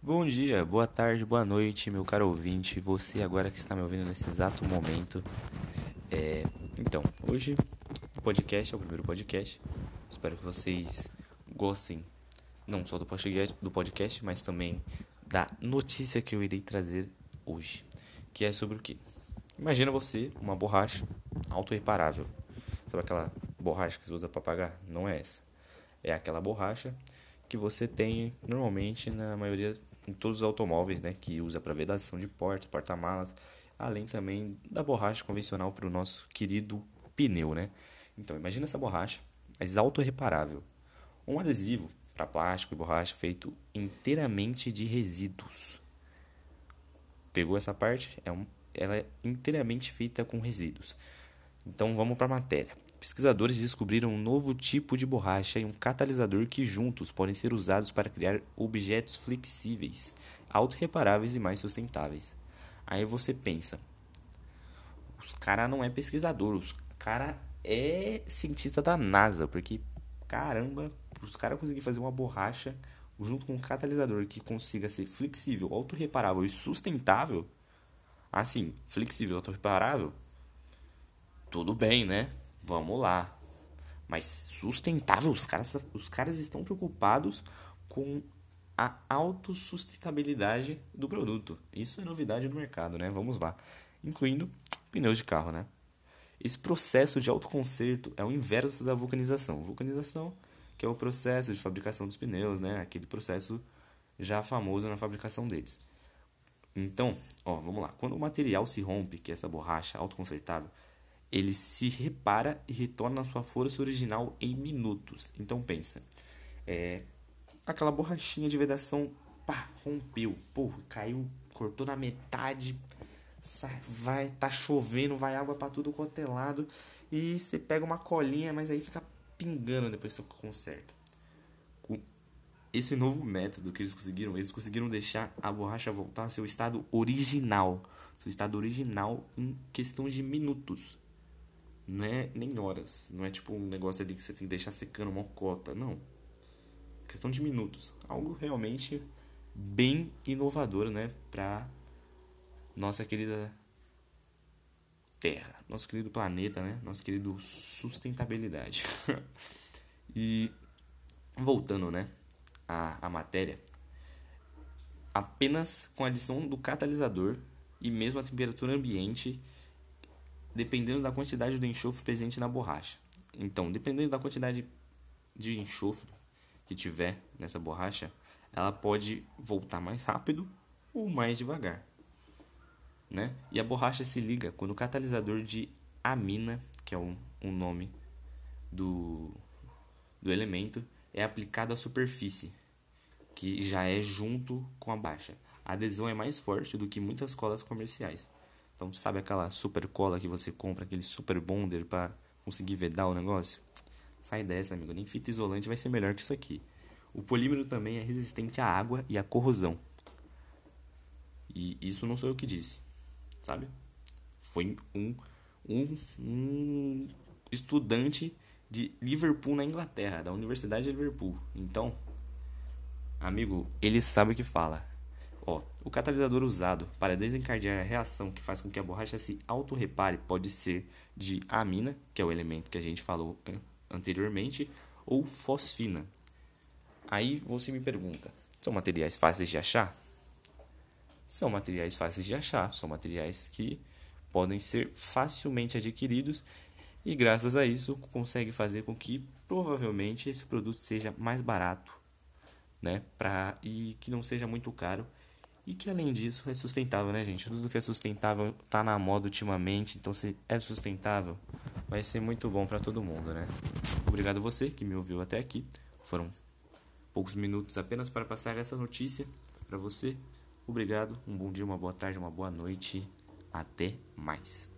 Bom dia, boa tarde, boa noite, meu caro ouvinte. Você agora que está me ouvindo nesse exato momento. É, então, hoje o podcast é o primeiro podcast. Espero que vocês gostem não só do podcast, mas também da notícia que eu irei trazer hoje, que é sobre o quê? Imagina você uma borracha autorreparável. Sabe aquela borracha que você usa para pagar? Não é essa. É aquela borracha que você tem normalmente na maioria em todos os automóveis, né, que usa para vedação de porta, porta-malas, além também da borracha convencional para o nosso querido pneu, né? Então, imagina essa borracha, mas autorreparável. Um adesivo para plástico e borracha feito inteiramente de resíduos. Pegou essa parte? É um, ela é inteiramente feita com resíduos. Então vamos para a matéria. Pesquisadores descobriram um novo tipo de borracha e um catalisador que juntos podem ser usados para criar objetos flexíveis, autorreparáveis e mais sustentáveis. Aí você pensa, os cara não é pesquisador, os cara é cientista da NASA, porque caramba, os caras conseguirem fazer uma borracha junto com um catalisador que consiga ser flexível, autorreparável e sustentável, assim, flexível, autorreparável, tudo bem, né? Vamos lá. Mas sustentável, os caras, os caras estão preocupados com a autossustentabilidade do produto. Isso é novidade no mercado, né? Vamos lá. Incluindo pneus de carro, né? Esse processo de autoconserto é o inverso da vulcanização. Vulcanização, que é o processo de fabricação dos pneus, né? Aquele processo já famoso na fabricação deles. Então, ó, vamos lá. Quando o material se rompe, que é essa borracha autoconsertável, ele se repara e retorna à sua força original em minutos. Então pensa, é, aquela borrachinha de vedação, pá, rompeu, pô, caiu, cortou na metade, vai, tá chovendo, vai água para tudo quanto é lado, e você pega uma colinha, mas aí fica pingando depois que você conserta. Com esse novo método que eles conseguiram, eles conseguiram deixar a borracha voltar ao seu estado original, seu estado original em questão de minutos não é nem horas. Não é tipo um negócio ali que você tem que deixar secando uma cota. Não. Questão de minutos. Algo realmente bem inovador, né? Pra nossa querida Terra. Nosso querido planeta, né? Nosso querido sustentabilidade. e voltando, né? A, a matéria. Apenas com a adição do catalisador e mesmo a temperatura ambiente dependendo da quantidade do enxofre presente na borracha. Então, dependendo da quantidade de enxofre que tiver nessa borracha, ela pode voltar mais rápido ou mais devagar. Né? E a borracha se liga quando o catalisador de amina, que é o, um nome do, do elemento, é aplicado à superfície, que já é junto com a baixa. A adesão é mais forte do que muitas colas comerciais. Então, sabe aquela super cola que você compra, aquele super bonder para conseguir vedar o negócio? Sai dessa, amigo. Nem fita isolante vai ser melhor que isso aqui. O polímero também é resistente à água e à corrosão. E isso não sou eu que disse, sabe? Foi um, um, um estudante de Liverpool, na Inglaterra, da Universidade de Liverpool. Então, amigo, ele sabe o que fala. O catalisador usado para desencadear a reação que faz com que a borracha se autorrepare pode ser de amina, que é o elemento que a gente falou anteriormente, ou fosfina. Aí você me pergunta: são materiais fáceis de achar? São materiais fáceis de achar, são materiais que podem ser facilmente adquiridos e graças a isso consegue fazer com que provavelmente esse produto seja mais barato, né? Pra, e que não seja muito caro e que além disso é sustentável, né, gente? Tudo que é sustentável tá na moda ultimamente, então se é sustentável, vai ser muito bom para todo mundo, né? Obrigado você que me ouviu até aqui. Foram poucos minutos apenas para passar essa notícia para você. Obrigado, um bom dia, uma boa tarde, uma boa noite. Até mais.